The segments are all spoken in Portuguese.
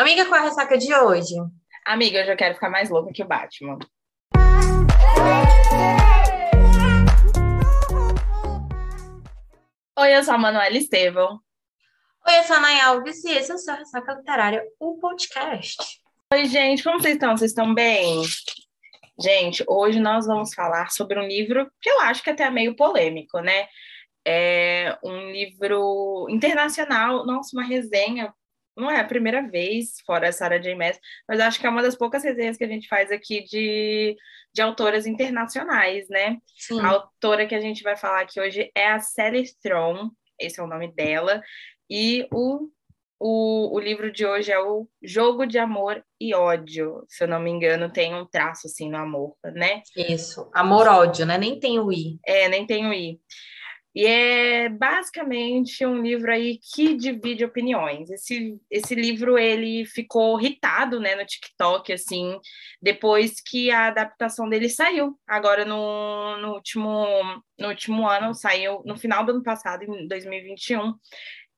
Amiga, qual é a ressaca de hoje? Amiga, eu já quero ficar mais louca que o Batman. Oi, eu sou a Manuela Estevão. Oi, eu sou a Nay Alves e esse é o seu Ressaca Literária, o podcast. Oi, gente, como vocês estão? Vocês estão bem? Gente, hoje nós vamos falar sobre um livro que eu acho que até é meio polêmico, né? É um livro internacional, nossa, uma resenha. Não é a primeira vez, fora a Sarah J. Maas, mas acho que é uma das poucas resenhas que a gente faz aqui de, de autoras internacionais, né? Sim. A autora que a gente vai falar aqui hoje é a Sally Strom, esse é o nome dela, e o, o, o livro de hoje é o Jogo de Amor e Ódio, se eu não me engano, tem um traço assim no amor, né? Isso, amor-ódio, né? Nem tem o I. É, nem tem o I. E é basicamente um livro aí que divide opiniões. Esse, esse livro ele ficou irritado, né, no TikTok, assim, depois que a adaptação dele saiu. Agora no, no, último, no último ano, saiu no final do ano passado, em 2021.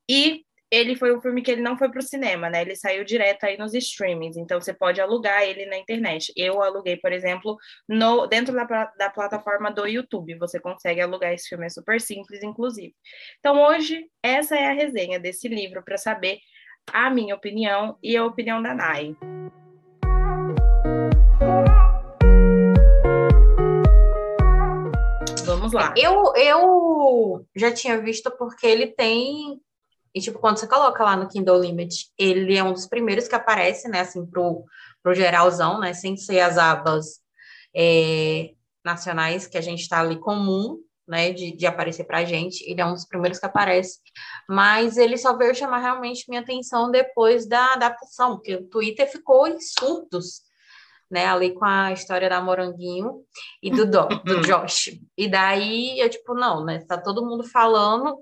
E ele foi um filme que ele não foi para o cinema, né? Ele saiu direto aí nos streamings, então você pode alugar ele na internet. Eu aluguei, por exemplo, no dentro da, da plataforma do YouTube. Você consegue alugar esse filme, é super simples, inclusive. Então hoje essa é a resenha desse livro para saber a minha opinião e a opinião da Nai. Vamos lá. Eu, eu já tinha visto porque ele tem. E, tipo, quando você coloca lá no Kindle Limit, ele é um dos primeiros que aparece, né, assim, pro, pro geralzão, né, sem ser as abas é, nacionais que a gente tá ali comum, né, de, de aparecer pra gente. Ele é um dos primeiros que aparece. Mas ele só veio chamar realmente minha atenção depois da adaptação, porque o Twitter ficou em surtos né, ali com a história da Moranguinho e do, do, do Josh. E daí eu, tipo, não, né, tá todo mundo falando,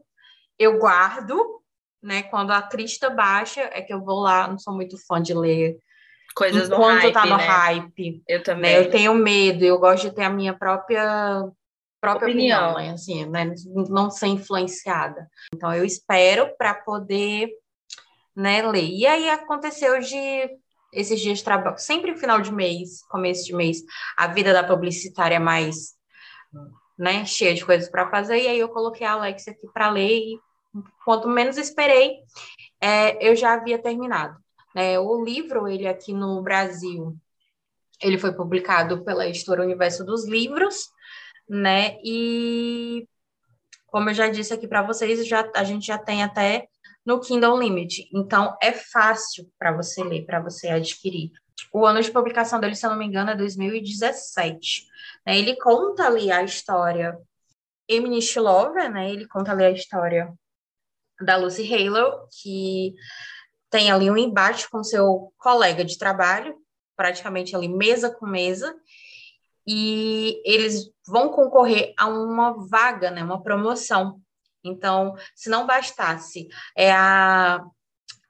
eu guardo, né, quando a crista baixa, é que eu vou lá, não sou muito fã de ler Coisas enquanto hype, tá no né? hype, Eu né, também. eu tenho medo, eu gosto de ter a minha própria própria opinião, Opinião. né, assim, né, não ser influenciada. Então eu espero para poder, né, ler. E aí aconteceu de esses dias de trabalho, sempre final de mês, começo de mês, a vida da publicitária é mais, né, cheia de coisas para fazer, e aí eu coloquei a Alexa aqui para ler, e quanto menos esperei, é, eu já havia terminado. né? o livro, ele aqui no Brasil, ele foi publicado pela editora Universo dos Livros, né, e como eu já disse aqui para vocês, já, a gente já tem até no Kindle Limit. Então, é fácil para você ler, para você adquirir. O ano de publicação dele, se eu não me engano, é 2017. né? Ele conta ali a história Emily Schlover, né? Ele conta ali a história da Lucy Halo, que tem ali um embate com seu colega de trabalho, praticamente ali mesa com mesa, e eles vão concorrer a uma vaga, né? Uma promoção. Então, se não bastasse é a,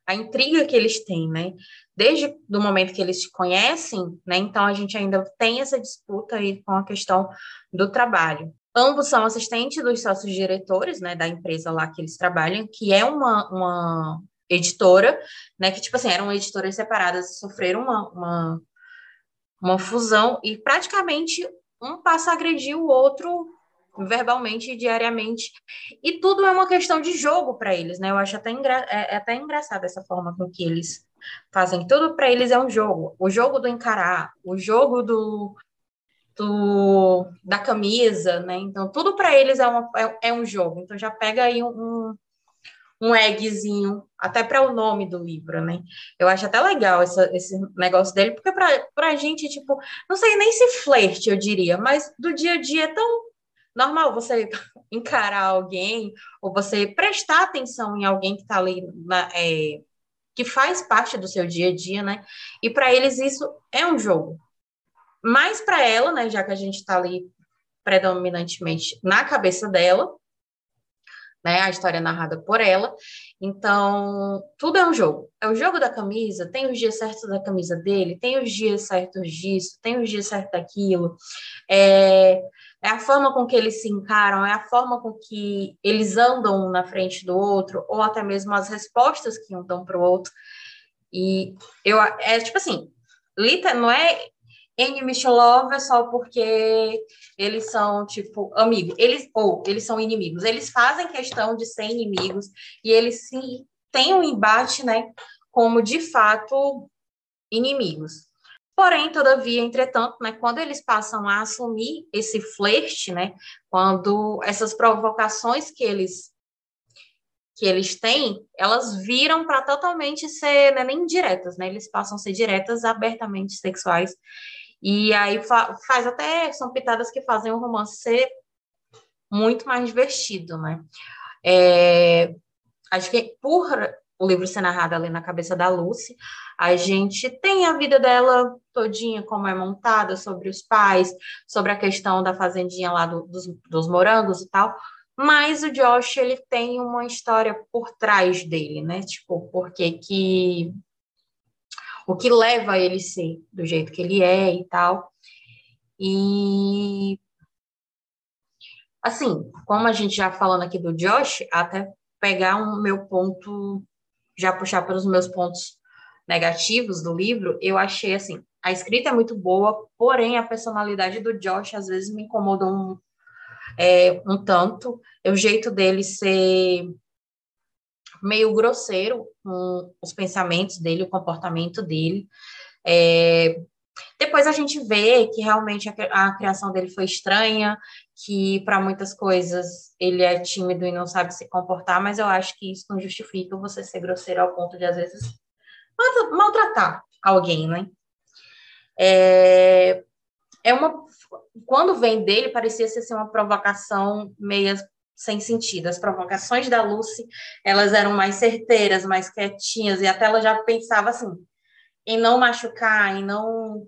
a intriga que eles têm, né? Desde do momento que eles se conhecem, né? Então a gente ainda tem essa disputa aí com a questão do trabalho. Ambos são assistentes dos sócios diretores, né, da empresa lá que eles trabalham, que é uma, uma editora, né, que tipo assim, eram editoras separadas, sofreram uma, uma, uma fusão e praticamente um passa a agredir o outro verbalmente diariamente. E tudo é uma questão de jogo para eles, né? Eu acho até, engra é, é até engraçado essa forma com que eles fazem. Tudo para eles é um jogo. O jogo do encarar, o jogo do, do da camisa, né? Então, tudo para eles é, uma, é, é, um jogo. Então, já pega aí um, um eggzinho, até para o nome do livro, né? Eu acho até legal essa, esse negócio dele, porque para a gente, tipo, não sei nem se flerte, eu diria, mas do dia a dia é tão normal você encarar alguém ou você prestar atenção em alguém que está ali na, é, que faz parte do seu dia a dia, né? E para eles isso é um jogo. Mas para ela, né, já que a gente está ali predominantemente na cabeça dela, né, a história é narrada por ela, então tudo é um jogo. É o jogo da camisa, tem os dias certos da camisa dele, tem os dias certos disso, tem os dias certos daquilo. É, é a forma com que eles se encaram, é a forma com que eles andam um na frente do outro, ou até mesmo as respostas que um dão para o outro. E eu é tipo assim, Lita não é enemy love só porque eles são tipo amigos, eles ou eles são inimigos. Eles fazem questão de ser inimigos e eles têm um embate, né, como de fato inimigos. Porém, todavia, entretanto, né, quando eles passam a assumir esse flerte, né, quando essas provocações que eles que eles têm, elas viram para totalmente ser né, nem diretas, né? Eles passam a ser diretas, abertamente sexuais. E aí fa faz até são pitadas que fazem o romance ser muito mais divertido, né? É, acho que por o livro ser narrado ali na cabeça da Lucy, a gente tem a vida dela todinha, como é montada, sobre os pais, sobre a questão da fazendinha lá do, dos, dos morangos e tal, mas o Josh, ele tem uma história por trás dele, né? Tipo, porque que... O que leva ele a ser do jeito que ele é e tal. E... Assim, como a gente já falando aqui do Josh, até pegar um meu ponto, já puxar pelos meus pontos negativos do livro, eu achei assim, a escrita é muito boa, porém a personalidade do Josh às vezes me incomodou um, é, um tanto, o jeito dele ser meio grosseiro com os pensamentos dele, o comportamento dele. É, depois a gente vê que realmente a, a criação dele foi estranha, que para muitas coisas ele é tímido e não sabe se comportar, mas eu acho que isso não justifica você ser grosseiro ao ponto de, às vezes, maltratar alguém, né? É, é uma quando vem dele, parecia ser uma provocação meia sem sentido. As provocações da Lucy, elas eram mais certeiras, mais quietinhas, e até ela já pensava assim, em não machucar, em não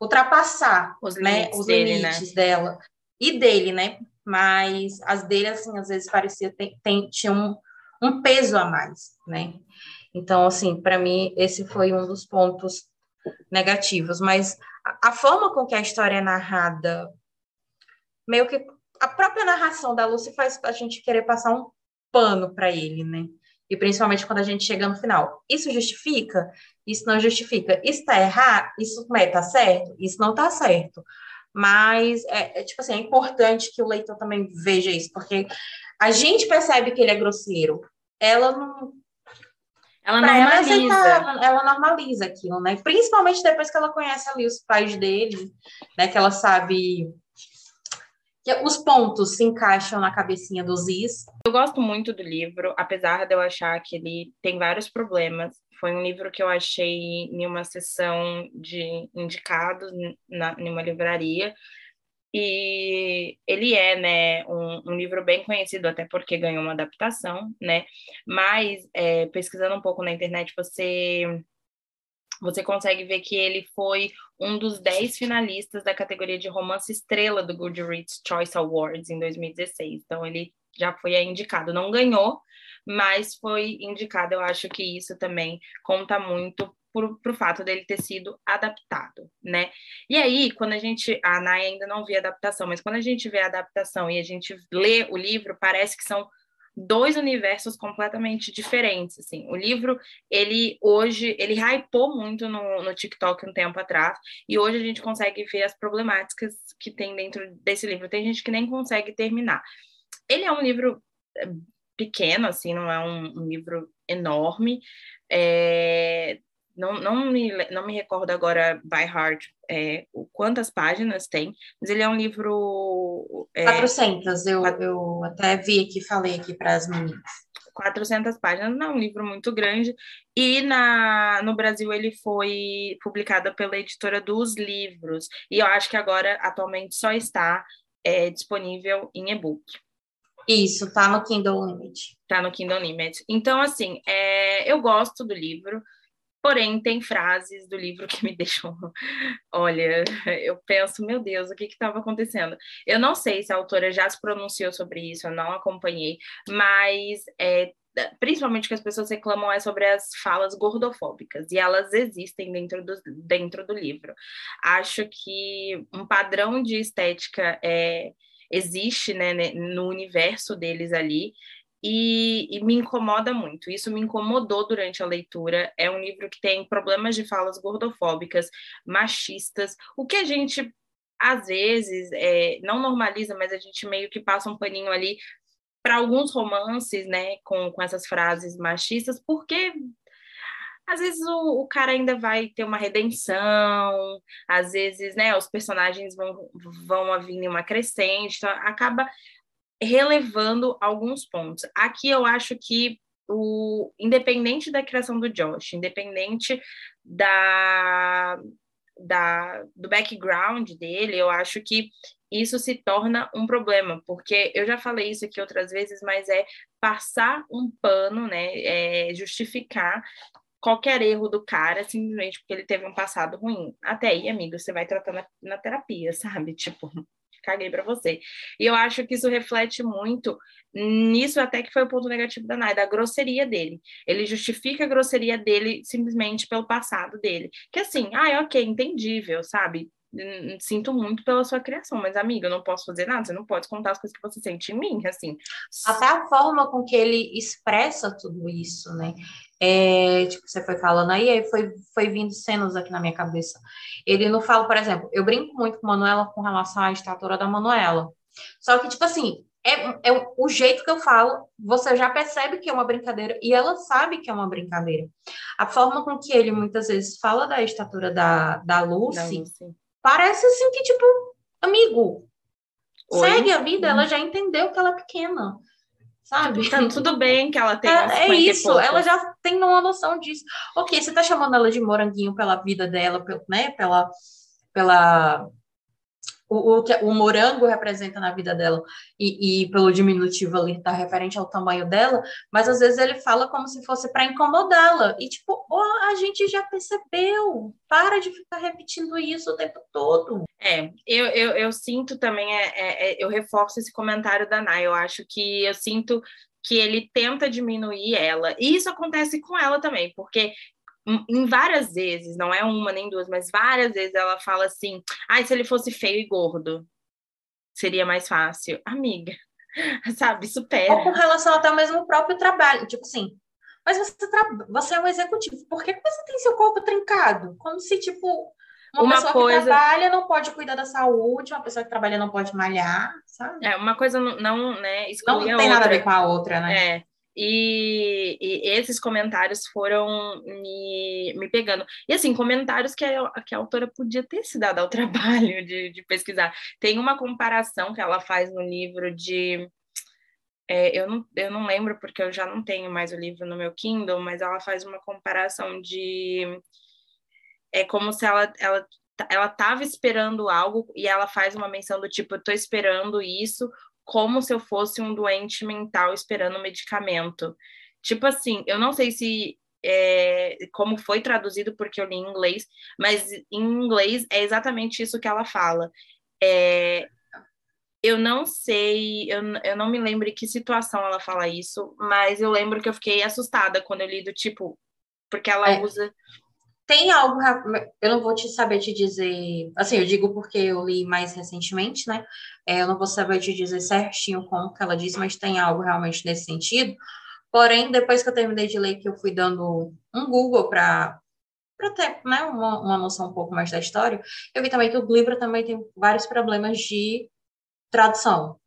ultrapassar os né, limites, os dele, né? limites né? dela e dele, né? Mas as dele, assim, às vezes parecia tem, tem, tinha um, um peso a mais, né? Então, assim, para mim, esse foi um dos pontos negativos. Mas a forma com que a história é narrada, meio que a própria narração da Lucy faz a gente querer passar um pano para ele, né? E principalmente quando a gente chega no final. Isso justifica? Isso não justifica. Isso está errado? Isso está tá certo? Isso não está certo. Mas, é, é, tipo assim, é importante que o leitor também veja isso, porque a gente percebe que ele é grosseiro. Ela não, ela normaliza. Ela, ela, normaliza aquilo, né? Principalmente depois que ela conhece ali os pais dele, né? Que ela sabe os pontos se encaixam na cabecinha do Ziz. Eu gosto muito do livro, apesar de eu achar que ele tem vários problemas. Foi um livro que eu achei em uma sessão de indicados na, em uma livraria e ele é, né, um, um, livro bem conhecido, até porque ganhou uma adaptação, né? Mas é, pesquisando um pouco na internet, você você consegue ver que ele foi um dos dez finalistas da categoria de romance estrela do Goodreads Choice Awards em 2016. Então ele já foi indicado, não ganhou, mas foi indicado. Eu acho que isso também conta muito para o fato dele ter sido adaptado, né? E aí, quando a gente, a Nai ainda não viu a adaptação, mas quando a gente vê a adaptação e a gente lê o livro, parece que são dois universos completamente diferentes, assim. O livro, ele hoje, ele hypou muito no, no TikTok um tempo atrás, e hoje a gente consegue ver as problemáticas que tem dentro desse livro. Tem gente que nem consegue terminar. Ele é um livro eh, pequeno, assim, não é um, um livro enorme, é, não, não, me, não me recordo agora by heart é, quantas páginas tem, mas ele é um livro. É, 400, eu, eu até vi aqui, falei aqui para as meninas. 400 páginas, não é um livro muito grande, e na, no Brasil ele foi publicado pela editora dos livros, e eu acho que agora, atualmente, só está é, disponível em e-book. Isso, tá no Kindle Limit. Tá no Kindle Limit. Então, assim, é, eu gosto do livro, Porém, tem frases do livro que me deixam. Olha, eu penso, meu Deus, o que estava acontecendo? Eu não sei se a autora já se pronunciou sobre isso, eu não acompanhei, mas é, principalmente que as pessoas reclamam é sobre as falas gordofóbicas, e elas existem dentro do, dentro do livro. Acho que um padrão de estética é, existe né, no universo deles ali, e, e, me incomoda muito. Isso me incomodou durante a leitura. É um livro que tem problemas de falas gordofóbicas, machistas, o que a gente às vezes é, não normaliza, mas a gente meio que passa um paninho ali para alguns romances, né, com, com essas frases machistas, porque às vezes o, o, cara ainda vai ter uma redenção, às vezes, né, os personagens vão, vão vir em uma crescente, então acaba relevando alguns pontos. Aqui eu acho que o independente da criação do Josh, independente da, da do background dele, eu acho que isso se torna um problema, porque eu já falei isso aqui outras vezes, mas é passar um pano, né, é justificar qualquer erro do cara simplesmente porque ele teve um passado ruim. Até aí, amigo, você vai tratar na, na terapia, sabe? Tipo, caguei para você. E eu acho que isso reflete muito nisso até que foi o ponto negativo da Nai, da grosseria dele. Ele justifica a grosseria dele simplesmente pelo passado dele. Que assim, ah, ok, entendível, sabe? Sinto muito pela sua criação, mas amiga, eu não posso fazer nada, você não pode contar as coisas que você sente em mim, assim. Até a forma com que ele expressa tudo isso, né? É, tipo, você foi falando aí, aí foi, foi vindo cenas aqui na minha cabeça. Ele não fala, por exemplo, eu brinco muito com Manuela com relação à estatura da Manuela. Só que, tipo assim, é, é o jeito que eu falo, você já percebe que é uma brincadeira e ela sabe que é uma brincadeira. A forma com que ele muitas vezes fala da estatura da, da Lucy, Lucy. parece assim que, tipo, amigo, Oi? segue a vida, hum. ela já entendeu que ela é pequena sabe? Tá tudo bem que ela tem É, é isso, ela já tem uma noção disso. Ok, você tá chamando ela de moranguinho pela vida dela, pelo, né? Pela, pela o, o que o morango representa na vida dela e, e pelo diminutivo ali está referente ao tamanho dela, mas às vezes ele fala como se fosse para incomodá-la e tipo, oh, a gente já percebeu, para de ficar repetindo isso o tempo todo. É, eu, eu, eu sinto também, é, é, é eu reforço esse comentário da Nay, eu acho que eu sinto que ele tenta diminuir ela. E isso acontece com ela também, porque em várias vezes, não é uma nem duas, mas várias vezes ela fala assim: ai, ah, se ele fosse feio e gordo, seria mais fácil. Amiga, sabe, supera. Ou com relação até mesmo ao próprio trabalho, tipo assim, mas você, tra... você é um executivo, por que você tem seu corpo trincado? Como se, tipo, uma, uma pessoa coisa... que trabalha não pode cuidar da saúde, uma pessoa que trabalha não pode malhar, sabe? É, uma coisa não, não né, não tem outra. nada a ver com a outra, né? É. E, e, esses comentários foram me, me pegando. E assim, comentários que a, que a autora podia ter se dado ao trabalho de, de pesquisar. Tem uma comparação que ela faz no livro de. É, eu, não, eu não lembro porque eu já não tenho mais o livro no meu Kindle, mas ela faz uma comparação de. É como se ela, ela ela estava esperando algo e ela faz uma menção do tipo, estou esperando isso, como se eu fosse um doente mental esperando medicamento. Tipo assim, eu não sei se é, como foi traduzido porque eu li em inglês, mas em inglês é exatamente isso que ela fala. É, eu não sei, eu, eu não me lembro em que situação ela fala isso, mas eu lembro que eu fiquei assustada quando eu li do tipo, porque ela é. usa tem algo, eu não vou te saber te dizer, assim, eu digo porque eu li mais recentemente, né? É, eu não vou saber te dizer certinho como que ela disse, mas tem algo realmente nesse sentido. Porém, depois que eu terminei de ler, que eu fui dando um Google para para ter né, uma, uma noção um pouco mais da história, eu vi também que o livro também tem vários problemas de tradução.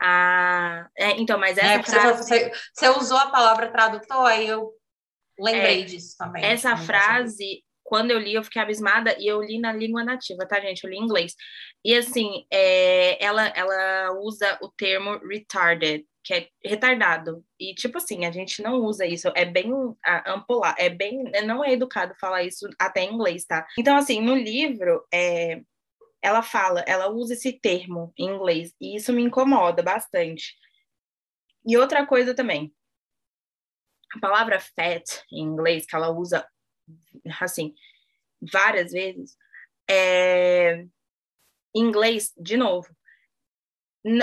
Ah, é, então, mas essa é, frase... Você, você, usou a palavra tradutor, aí eu Lembrei é, disso também. Essa frase, quando eu li, eu fiquei abismada e eu li na língua nativa, tá, gente? Eu li em inglês. E assim, é, ela, ela usa o termo retarded, que é retardado. E, tipo assim, a gente não usa isso, é bem ampular, é bem. Não é educado falar isso até em inglês, tá? Então, assim, no livro, é, ela fala, ela usa esse termo em inglês, e isso me incomoda bastante. E outra coisa também, a palavra fat em inglês, que ela usa assim várias vezes, é, em inglês, de novo,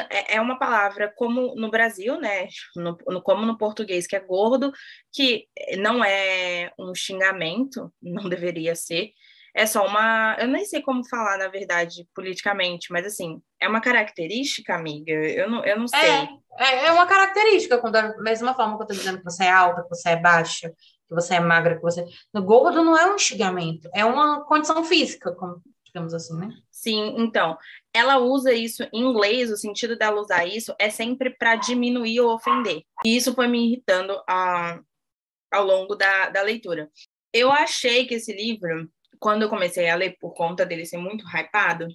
é, é uma palavra como no Brasil, né? No, no, como no português, que é gordo, que não é um xingamento, não deveria ser. É só uma. Eu nem sei como falar, na verdade, politicamente, mas assim, É uma característica, amiga? Eu não, eu não sei. É, é, é uma característica, quando da mesma forma que eu tô dizendo que você é alta, que você é baixa, que você é magra, que você. No gordo não é um xingamento, é uma condição física, como, digamos assim, né? Sim, então, ela usa isso em inglês, o sentido dela usar isso é sempre para diminuir ou ofender. E isso foi me irritando a, ao longo da, da leitura. Eu achei que esse livro, quando eu comecei a ler, por conta dele ser muito hypado,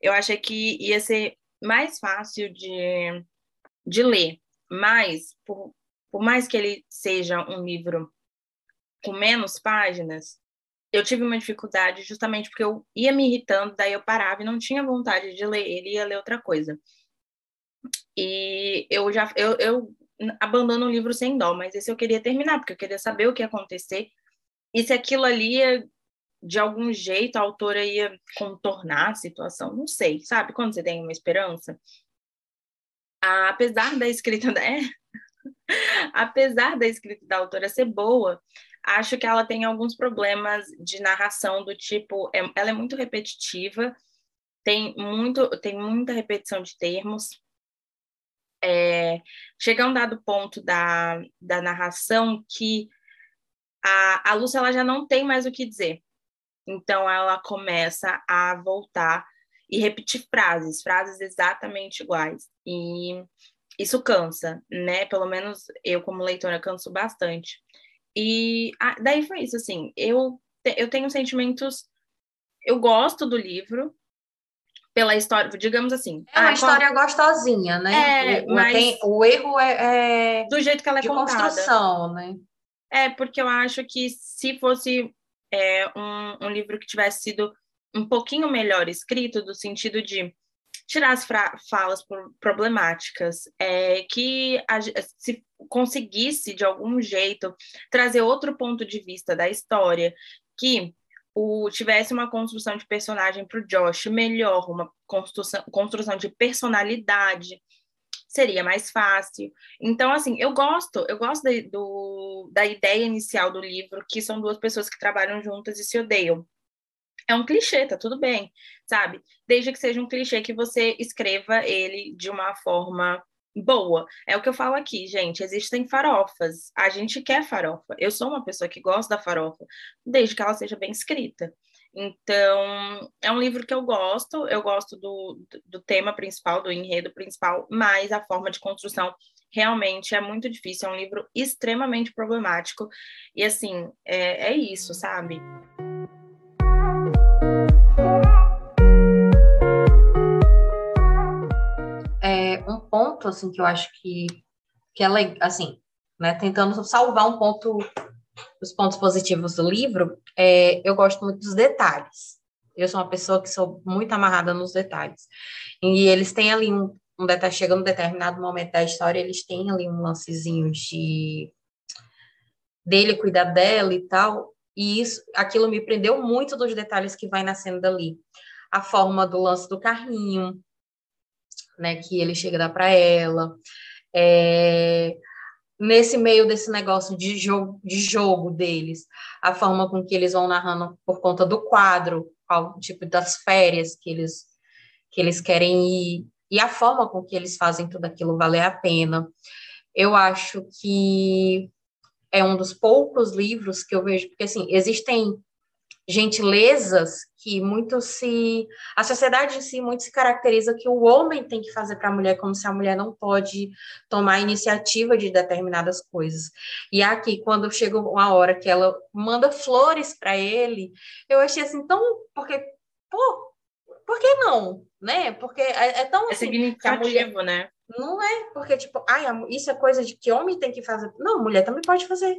eu achei que ia ser mais fácil de, de ler. Mas, por, por mais que ele seja um livro com menos páginas, eu tive uma dificuldade justamente porque eu ia me irritando, daí eu parava e não tinha vontade de ler ele, ia ler outra coisa. E eu já eu, eu abandono o livro sem dó, mas esse eu queria terminar, porque eu queria saber o que ia acontecer e se aquilo ali de algum jeito a autora ia contornar a situação, não sei, sabe? Quando você tem uma esperança. Apesar da escrita da é, apesar da escrita da autora ser boa, acho que ela tem alguns problemas de narração do tipo, é, ela é muito repetitiva, tem muito, tem muita repetição de termos. É, chega a um dado ponto da, da narração que a, a Lúcia ela já não tem mais o que dizer. Então ela começa a voltar e repetir frases, frases exatamente iguais. E isso cansa, né? Pelo menos eu, como leitora, canso bastante. E ah, daí foi isso, assim, eu, eu tenho sentimentos. Eu gosto do livro, pela história, digamos assim. É uma ah, história qual... gostosinha, né? É, o, mas tem, o erro é, é, do jeito que ela é de contada. construção, né? É, porque eu acho que se fosse é, um, um livro que tivesse sido um pouquinho melhor escrito, do sentido de tirar as falas problemáticas, é, que a, se conseguisse, de algum jeito, trazer outro ponto de vista da história, que o, tivesse uma construção de personagem para o Josh melhor, uma construção, construção de personalidade, seria mais fácil. Então, assim, eu gosto, eu gosto de, do, da ideia inicial do livro, que são duas pessoas que trabalham juntas e se odeiam. É um clichê, tá tudo bem, sabe? Desde que seja um clichê que você escreva ele de uma forma boa. É o que eu falo aqui, gente. Existem farofas. A gente quer farofa. Eu sou uma pessoa que gosta da farofa, desde que ela seja bem escrita. Então, é um livro que eu gosto, eu gosto do, do tema principal, do enredo principal, mas a forma de construção realmente é muito difícil. É um livro extremamente problemático. E, assim, é, é isso, sabe? É, um ponto, assim, que eu acho que, que é assim, né, tentando salvar um ponto os pontos positivos do livro, é, eu gosto muito dos detalhes. Eu sou uma pessoa que sou muito amarrada nos detalhes. E eles têm ali um, um detalhe, chega num determinado momento da história, eles têm ali um lancezinho de dele cuidar dela e tal. E isso, aquilo me prendeu muito dos detalhes que vai nascendo dali. A forma do lance do carrinho, né, que ele chega a dar para ela. É, nesse meio desse negócio de jogo, de jogo deles, a forma com que eles vão narrando por conta do quadro, qual tipo das férias que eles que eles querem ir e a forma com que eles fazem tudo aquilo valer a pena. Eu acho que é um dos poucos livros que eu vejo, porque assim, existem gentilezas que muito se a sociedade em si muito se caracteriza que o homem tem que fazer para a mulher como se a mulher não pode tomar iniciativa de determinadas coisas. E aqui quando chega uma hora que ela manda flores para ele, eu achei assim tão porque pô, por que não, né? Porque é, é tão é assim, a mulher né? Não é, porque tipo, ai, isso é coisa de que homem tem que fazer. Não, mulher também pode fazer.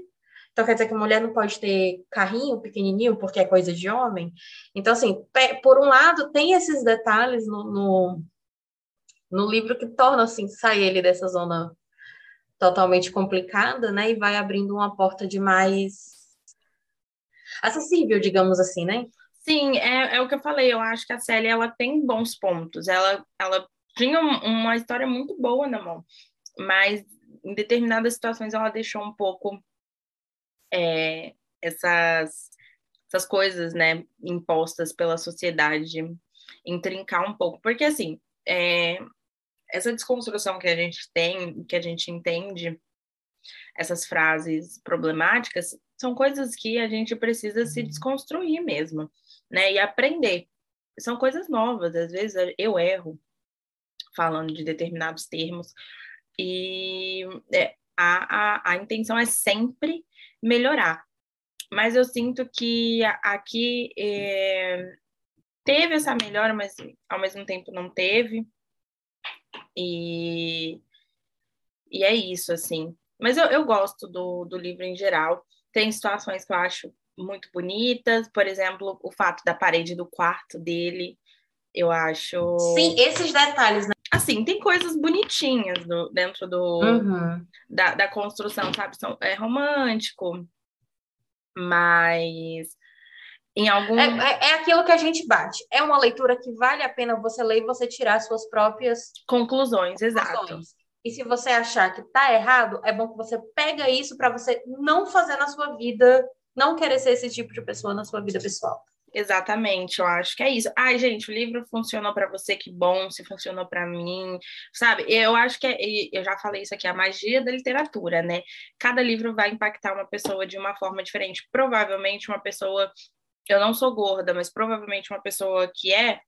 Então quer dizer que mulher não pode ter carrinho pequenininho porque é coisa de homem. Então, assim, por um lado, tem esses detalhes no, no, no livro que tornam, assim, sair ele dessa zona totalmente complicada, né? E vai abrindo uma porta de mais acessível, digamos assim, né? Sim, é, é o que eu falei. Eu acho que a Célia ela tem bons pontos. Ela, ela tinha uma história muito boa na mão, mas em determinadas situações ela deixou um pouco é, essas, essas coisas, né, impostas pela sociedade, intrincar um pouco. Porque, assim, é, essa desconstrução que a gente tem, que a gente entende, essas frases problemáticas, são coisas que a gente precisa se desconstruir mesmo, né? E aprender. São coisas novas, às vezes eu erro falando de determinados termos, e é, a, a, a intenção é sempre melhorar. Mas eu sinto que aqui é, teve essa melhora, mas ao mesmo tempo não teve. E, e é isso, assim. Mas eu, eu gosto do, do livro em geral. Tem situações que eu acho muito bonitas, por exemplo, o fato da parede do quarto dele, eu acho. Sim, esses detalhes, né? Assim, tem coisas bonitinhas do, dentro do, uhum. da, da construção, sabe? São, é romântico, mas em algum. É, é, é, aquilo que a gente bate. É uma leitura que vale a pena você ler e você tirar suas próprias conclusões, exato. Conclusões. E se você achar que tá errado, é bom que você pega isso para você não fazer na sua vida, não querer ser esse tipo de pessoa na sua vida pessoal. Exatamente, eu acho que é isso. Ai, gente, o livro funcionou para você, que bom, se funcionou para mim, sabe? Eu acho que é, eu já falei isso aqui, a magia da literatura, né? Cada livro vai impactar uma pessoa de uma forma diferente. Provavelmente uma pessoa, eu não sou gorda, mas provavelmente uma pessoa que é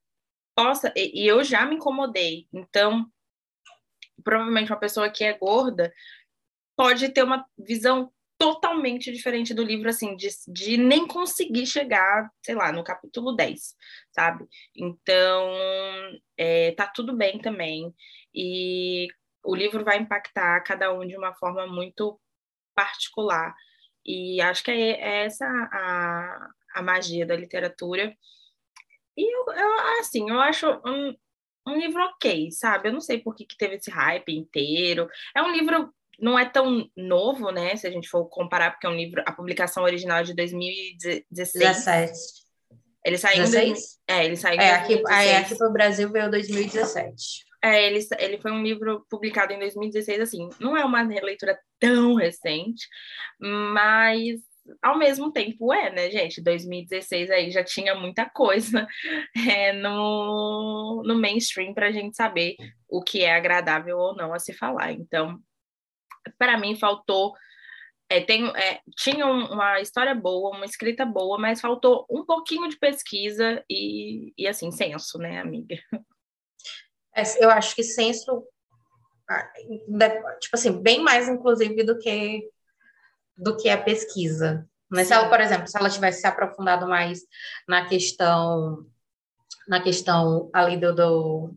possa, e, e eu já me incomodei. Então, provavelmente uma pessoa que é gorda pode ter uma visão totalmente diferente do livro, assim, de, de nem conseguir chegar, sei lá, no capítulo 10, sabe? Então, é, tá tudo bem também. E o livro vai impactar cada um de uma forma muito particular. E acho que é, é essa a, a magia da literatura. E eu, eu assim, eu acho um, um livro ok, sabe? Eu não sei por que, que teve esse hype inteiro. É um livro não é tão novo, né? Se a gente for comparar, porque é um livro, a publicação original é de 2016. 17. Ele saiu 16? Em, é, ele saiu é, aqui, aí, aqui para o Brasil veio 2017. É, ele, ele foi um livro publicado em 2016, assim, não é uma leitura tão recente, mas ao mesmo tempo é, né, gente? 2016 aí já tinha muita coisa é, no, no mainstream para a gente saber o que é agradável ou não a se falar. Então, para mim faltou é, tem, é, tinha uma história boa, uma escrita boa, mas faltou um pouquinho de pesquisa e, e assim, senso, né, amiga? É, eu acho que senso, ah, tipo assim, bem mais, inclusive, do que do que a pesquisa. Né? Se ela, por exemplo, se ela tivesse se aprofundado mais na questão na questão ali do, do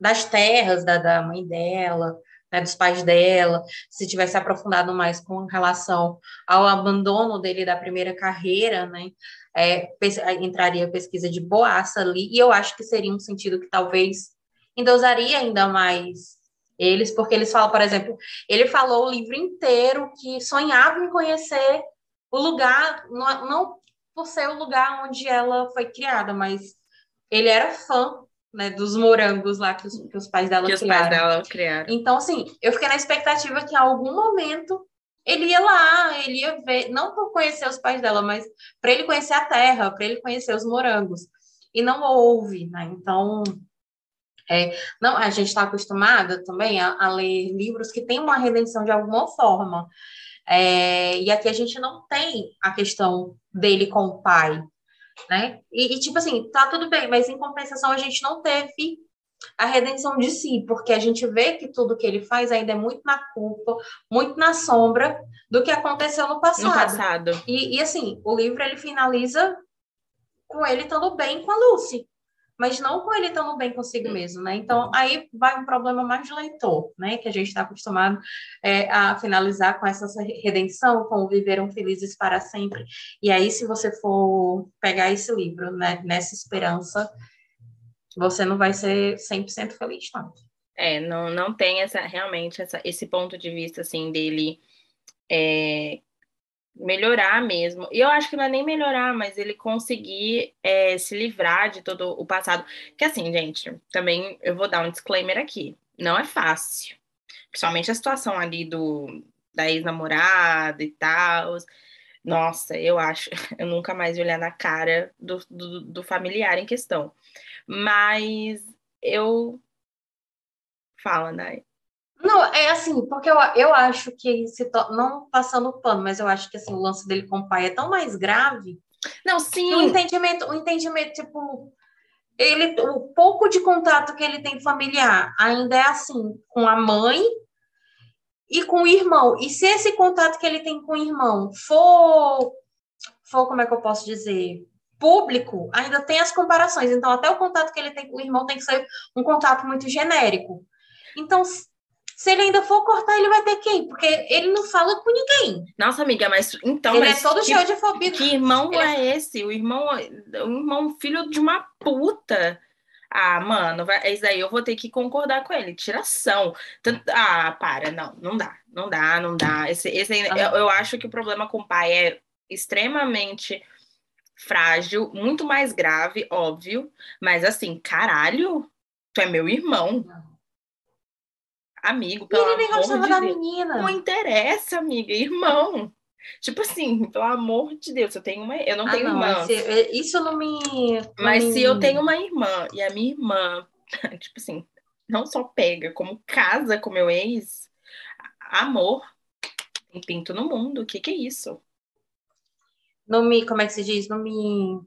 das terras da, da mãe dela, né, dos pais dela, se tivesse aprofundado mais com relação ao abandono dele da primeira carreira, né, é, entraria pesquisa de boaça ali, e eu acho que seria um sentido que talvez endeusaria ainda mais eles, porque eles falam, por exemplo, ele falou o livro inteiro que sonhava em conhecer o lugar, não, não por ser o lugar onde ela foi criada, mas ele era fã né, dos morangos lá que os, que os pais dela que criaram. os pais dela criaram. Então, assim, eu fiquei na expectativa que em algum momento ele ia lá, ele ia ver, não por conhecer os pais dela, mas para ele conhecer a terra, para ele conhecer os morangos. E não houve, né? Então, é, não, a gente está acostumada também a, a, ler livros que têm uma redenção de alguma forma. É, e aqui a gente não tem a questão dele com o pai né? E, e, tipo assim, tá tudo bem, mas em compensação a gente não teve a redenção de si, porque a gente vê que tudo que ele faz ainda é muito na culpa, muito na sombra do que aconteceu no passado. No passado. E, e assim, o livro ele finaliza com ele estando bem com a Lucy mas não com ele estando bem consigo mesmo, né? Então, aí vai um problema mais de leitor, né? Que a gente está acostumado é, a finalizar com essa redenção, com viveram felizes para sempre. E aí, se você for pegar esse livro né, nessa esperança, você não vai ser 100% feliz, não. É, não, não tem essa, realmente, essa, esse ponto de vista, assim, dele é, melhorar mesmo. E eu acho que não é nem melhorar, mas ele conseguir é, se livrar de todo o passado. Que assim, gente, também eu vou dar um disclaimer aqui. Não é fácil. Principalmente a situação ali do da ex-namorada e tal. Nossa, eu acho, eu nunca mais olhar na cara do, do, do familiar em questão. Mas eu Fala, Nai. Não, é assim, porque eu, eu acho que se to... não passando o pano, mas eu acho que assim, o lance dele com o pai é tão mais grave. Não, sim. O entendimento, o entendimento, tipo, ele, o pouco de contato que ele tem familiar ainda é assim, com a mãe e com o irmão. E se esse contato que ele tem com o irmão for, for como é que eu posso dizer, público, ainda tem as comparações. Então, até o contato que ele tem com o irmão tem que ser um contato muito genérico. Então, se ele ainda for cortar, ele vai ter quem? Porque ele não fala com ninguém. Nossa, amiga, mas então. Ele mas é todo que, cheio de fobia. Que irmão Ele é esse? O irmão, o irmão filho de uma puta. Ah, mano, vai, isso aí eu vou ter que concordar com ele. Tiração. Ah, para, não, não dá, não dá, não dá. Esse, esse, Ah. eu, eu acho que o problema com o pai é extremamente frágil, muito mais grave, óbvio, mas assim, caralho, tu é meu irmão. Amigo, pelo ele nem amor gostava de da Deus. menina. Não interessa, amiga, irmão. Tipo assim, pelo amor de Deus, eu tenho uma, eu não Ah, tenho não, irmã. esse- isso não me. não Mas me- se eu tenho uma irmã e a minha irmã, tipo assim, não só pega, como casa com meu ex, amor, tem pinto no mundo. O que que é isso? Não me. Como é que se diz? Não me.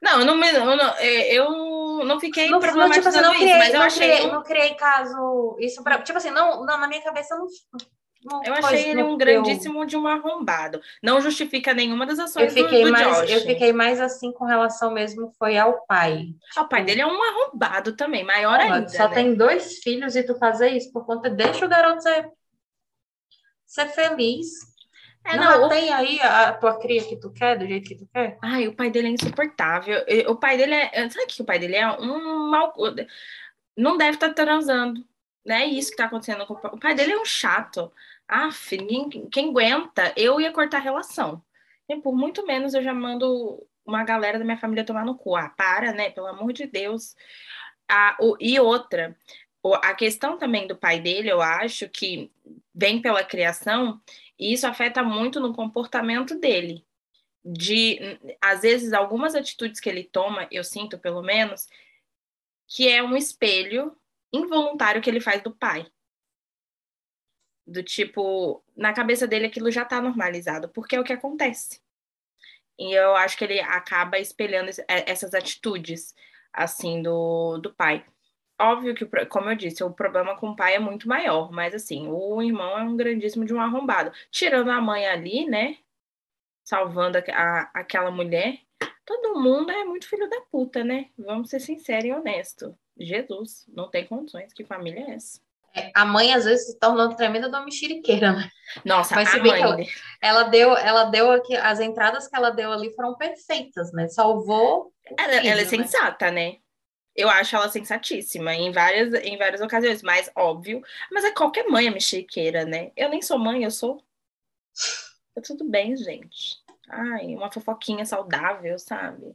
Não, eu não, me, eu não, é, eu não fiquei Não, não, tipo problematizando assim, não isso, criei, mas eu não, achei criei, um- não criei caso. Isso pra, tipo assim, não, não, na minha cabeça não. não Eu achei ele um grandíssimo de um arrombado. Não justifica nenhuma das Eu ações do, fiquei, do mais, Josh. eu fiquei mais assim com relação mesmo, foi ao pai. O pai dele é um arrombado também, maior Porra, ainda, só né? tem dois filhos e tu fazer isso por conta. Deixa o garoto ser, ser feliz. É, não, não, o- tem aí a tua cria que tu quer, do jeito que tu quer. Ai, o pai dele é insuportável. O pai dele é. Sabe o que o pai dele é? Um mal. Não deve estar transando. Não é isso que tá acontecendo com o pai. O pai dele é um chato. Aff, ninguém- quem aguenta, eu ia cortar a relação. E por muito menos eu já mando uma galera da minha família tomar no cu. Ah, para, né? Pelo amor de Deus. Ah, o- e outra, a questão também do pai dele, eu acho que vem pela criação, e isso afeta muito no comportamento dele de, às vezes, algumas atitudes que ele toma, eu sinto pelo menos, que é um espelho involuntário que ele faz do pai. Do tipo, na cabeça dele aquilo já tá normalizado, porque é o que acontece. E eu acho que ele acaba espelhando é, essas atitudes, assim, do, do pai. Óbvio que, como eu disse, o problema com o pai é muito maior, mas assim, o irmão é um grandíssimo de um arrombado. Tirando a mãe ali, né? salvando a- a- aquela mulher, todo mundo é muito filho da puta, né? Vamos ser sinceros e honestos. Jesus, não tem condições. Que família é essa? É, A mãe, às vezes, se torna uma tremenda de uma mexeriqueira, né? Nossa, Mas se a bem mãe. que ela- Ela deu, ela deu aqui, as entradas que ela deu ali foram perfeitas, né? Salvou. Ela, ela é filho, né? sensata, né? Eu acho ela sensatíssima em várias, em várias ocasiões, mas óbvio. Mas é qualquer mãe é mexeriqueira, né? Eu nem sou mãe, eu sou. Tá tudo bem, gente. Ai, uma fofoquinha saudável, sabe?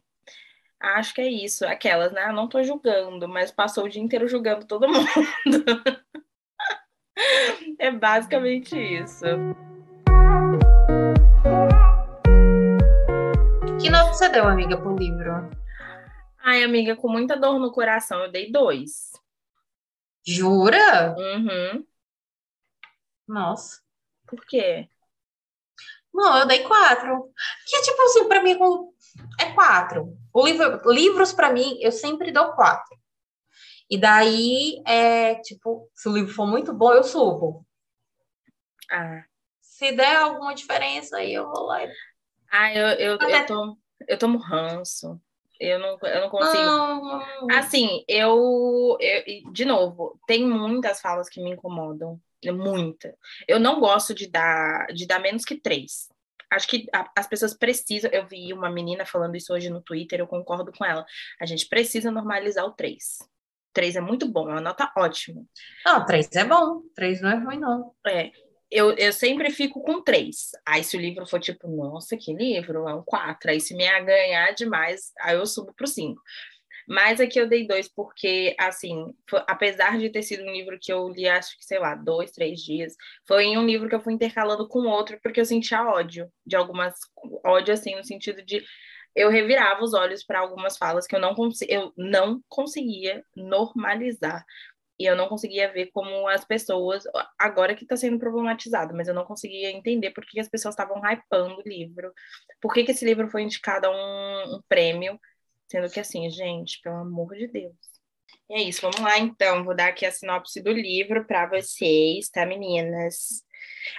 Acho que é isso. Aquelas, né? Eu não tô julgando, mas passou o dia inteiro julgando todo mundo. é basicamente isso. Que nota você deu, amiga, pro livro? Ai, amiga, com muita dor no coração, eu dei dois. Jura? Uhum. Nossa. Por quê? Não, eu dei quatro. Que tipo assim, pra mim é quatro. O livro, livros pra mim eu sempre dou quatro. E daí é tipo, se o livro for muito bom, eu subo. Ah, Se der alguma diferença, aí eu vou lá. ah eu, eu, eu, tomo, eu tomo ranço. Eu não, eu não consigo. Não, Assim, eu, eu- de novo, tem muitas falas que me incomodam, muita. Eu não gosto de dar, de dar menos que três. Acho que as pessoas precisam. Eu vi uma menina falando isso hoje no Twitter, eu concordo com ela. A gente precisa normalizar o três. Três é muito bom, é uma nota ótima. não, três é bom. Três não é ruim, não. É, eu, eu sempre fico com três. Aí se o livro for tipo, nossa, que livro, é um quatro. Aí se me ganhar demais, aí eu subo pro cinco. Mas aqui eu dei dois porque, assim, foi- apesar de ter sido um livro que eu li, acho que, sei lá, dois, três dias, foi um livro que eu fui intercalando com outro porque eu sentia ódio de algumas... Ódio, assim, no sentido de... Eu revirava os olhos para algumas falas que eu não, eu não conseguia normalizar. E eu não conseguia ver como as pessoas, agora que está sendo problematizado, mas eu não conseguia entender por que as pessoas estavam hypando o livro, por que, que esse livro foi indicado a um, um prêmio, sendo que assim, gente, pelo amor de Deus. E é isso, vamos lá então, vou dar aqui a sinopse do livro para vocês, tá, meninas?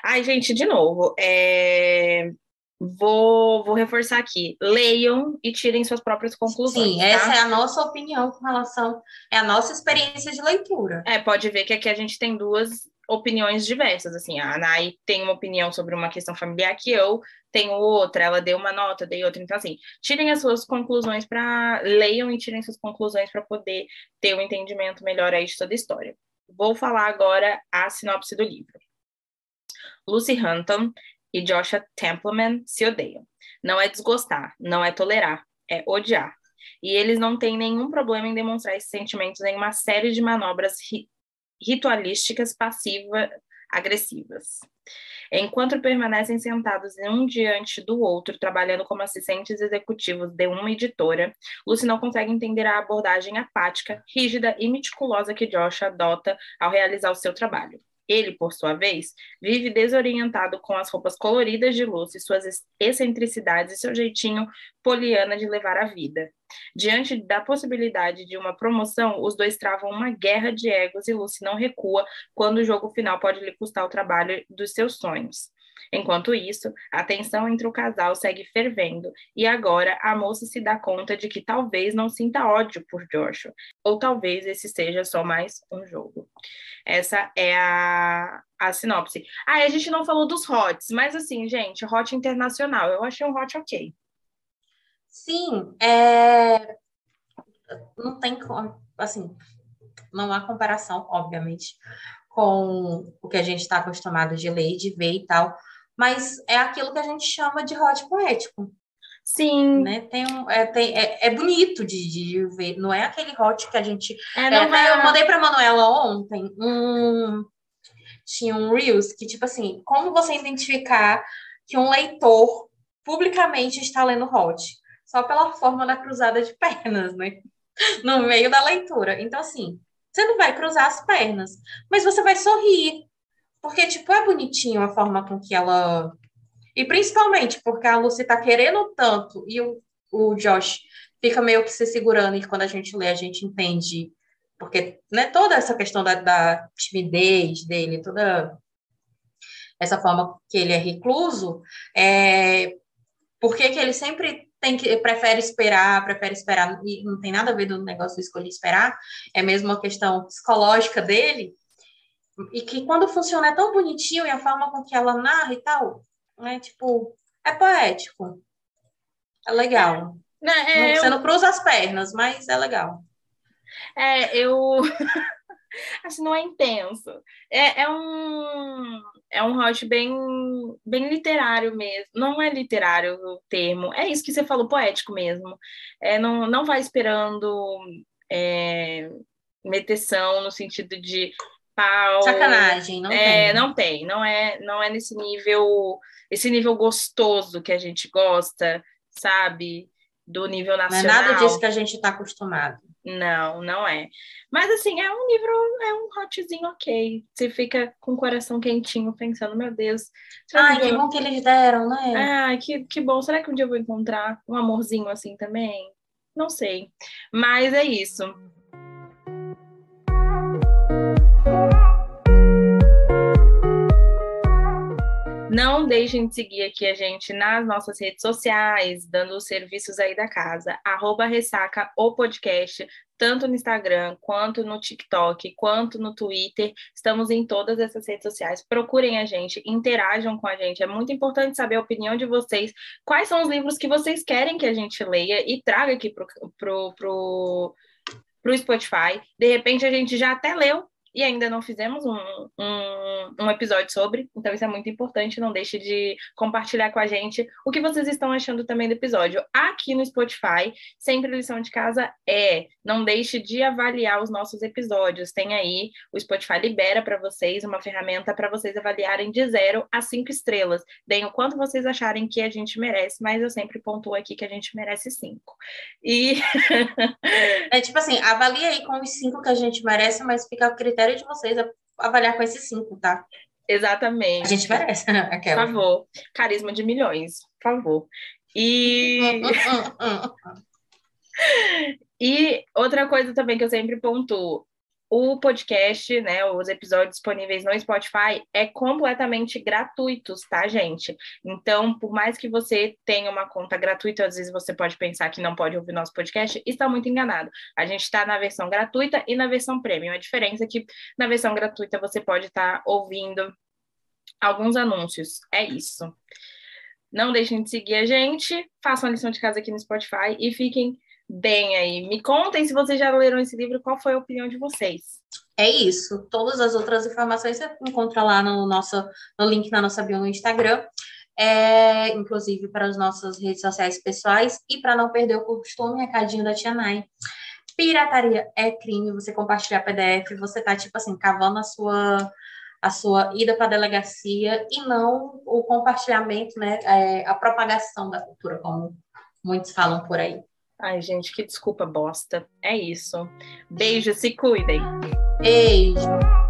Ai, gente, de novo, é... Vou, vou reforçar aqui. Leiam e tirem suas próprias conclusões. Sim, tá? essa é a nossa opinião com relação. É a nossa experiência de leitura. É, pode ver que aqui a gente tem duas opiniões diversas. Assim, a Anai tem uma opinião sobre uma questão familiar que eu tenho outra, ela deu uma nota, dei outra. Então, assim, tirem as suas conclusões para. Leiam e tirem suas conclusões para poder ter um entendimento melhor aí de toda a história. Vou falar agora a sinopse do livro. Lucy Hunton e Joshua Templeman se odeiam. Não é desgostar, não é tolerar, é odiar. E eles não têm nenhum problema em demonstrar esses sentimentos em uma série de manobras ri ritualísticas passiva-agressivas. Enquanto permanecem sentados um diante do outro, trabalhando como assistentes executivos de uma editora, Lucy não consegue entender a abordagem apática, rígida e meticulosa que Josh adota ao realizar o seu trabalho. Ele, por sua vez, vive desorientado com as roupas coloridas de Lucy, suas excentricidades e seu jeitinho poliana de levar a vida. Diante da possibilidade de uma promoção, os dois travam uma guerra de egos e Lucy não recua quando o jogo final pode lhe custar o trabalho dos seus sonhos. Enquanto isso, a tensão entre o casal segue fervendo, e agora a moça se dá conta de que talvez não sinta ódio por Joshua, ou talvez esse seja só mais um jogo. Essa é a, a sinopse. Ah, a gente não falou dos hots, mas assim, gente, hot internacional, eu achei um hot ok. Sim, é... não tem assim, não há comparação, obviamente, com o que a gente está acostumado de ler, de ver e tal, mas é aquilo que a gente chama de hot poético. Sim. Né? Tem um, é, tem, é, é bonito de, de, ver, não é aquele hot que a gente. É, não é, Eu mandei para Manuela ontem um. Tinha um Reels que, tipo assim, como você identificar que um leitor publicamente está lendo hot? Só pela forma da cruzada de pernas, né? No meio da leitura. Então, assim, você não vai cruzar as pernas, mas você vai sorrir. Porque, tipo, é bonitinho a forma com que ela. E principalmente porque a Lucy tá querendo tanto e o, o Josh fica meio que se segurando, e quando a gente lê, a gente entende. Porque né, toda essa questão da, da timidez dele, toda essa forma que ele é recluso, é, porque que ele sempre tem que prefere esperar, prefere esperar, e não tem nada a ver do negócio de escolher esperar, é mesmo uma questão psicológica dele, e que quando funciona é tão bonitinho e a forma com que ela narra e tal, né? Tipo, é poético. É legal. Não, é, não, você eu... não cruza as pernas, mas é legal. É, eu assim, não é intenso. É, é um é um hot bem bem literário mesmo. Não é literário o termo. É isso que você falou, poético mesmo. É, não, não vai esperando é, meteção no sentido de pau. Sacanagem, não é, tem. Não tem, não é, não é nesse nível, esse nível gostoso que a gente gosta, sabe? Do nível nacional. Não é nada disso que a gente está acostumado. Não, não é. Mas assim, é um livro, é um hotzinho ok. Você fica com o coração quentinho pensando, meu Deus. Ai, que bom que eles deram, né? Ah, que, que bom. Será que um dia eu vou encontrar um amorzinho assim também? Não sei. Mas é isso. Não deixem de seguir aqui a gente nas nossas redes sociais, dando os serviços aí da casa. Arroba Ressaca o podcast, tanto no Instagram, quanto no TikTok, quanto no Twitter. Estamos em todas essas redes sociais. Procurem a gente, interajam com a gente. É muito importante saber a opinião de vocês. Quais são os livros que vocês querem que a gente leia e traga aqui pro, pro, pro, pro Spotify. De repente a gente já até leu e ainda não fizemos um, um, um, episódio sobre, então isso é muito importante. Não deixe de compartilhar com a gente o que vocês estão achando também do episódio. Aqui no Spotify, sempre lição de casa é: não deixe de avaliar os nossos episódios. Tem aí, o Spotify libera para vocês uma ferramenta para vocês avaliarem de zero a cinco estrelas. Deem o quanto vocês acharem que a gente merece, mas eu sempre pontuo aqui que a gente merece cinco. E. é tipo assim, avalie aí com os cinco que a gente merece, mas fica a critério critério de vocês avaliar com esses cinco, tá? Exatamente. A gente merece, né? Aquela. Por favor. Carisma de milhões, por favor. E. e outra coisa também que eu sempre pontuo: o podcast, né, os episódios disponíveis no Spotify é completamente gratuitos, tá, gente? Então, por mais que você tenha uma conta gratuita, às vezes você pode pensar que não pode ouvir nosso podcast, está muito enganado. A gente está na versão gratuita e na versão premium. A diferença é que na versão gratuita você pode estar tá ouvindo alguns anúncios. É isso. Não deixem de seguir a gente, façam a lição de casa aqui no Spotify e fiquem bem aí. Me contem se vocês já leram esse livro, qual foi a opinião de vocês. É isso. Todas as outras informações você encontra lá no nosso no link na nossa bio no Instagram. É, inclusive para as nossas redes sociais pessoais e para não perder o costume, recadinho da Tia Nai. Pirataria é crime, você compartilhar PDF, você tá tipo assim, cavando a sua a sua ida para a delegacia e não o compartilhamento, né, é, a propagação da cultura, como muitos falam por aí. Ai, gente, que desculpa bosta. É isso. Beijo, se cuidem. Beijo.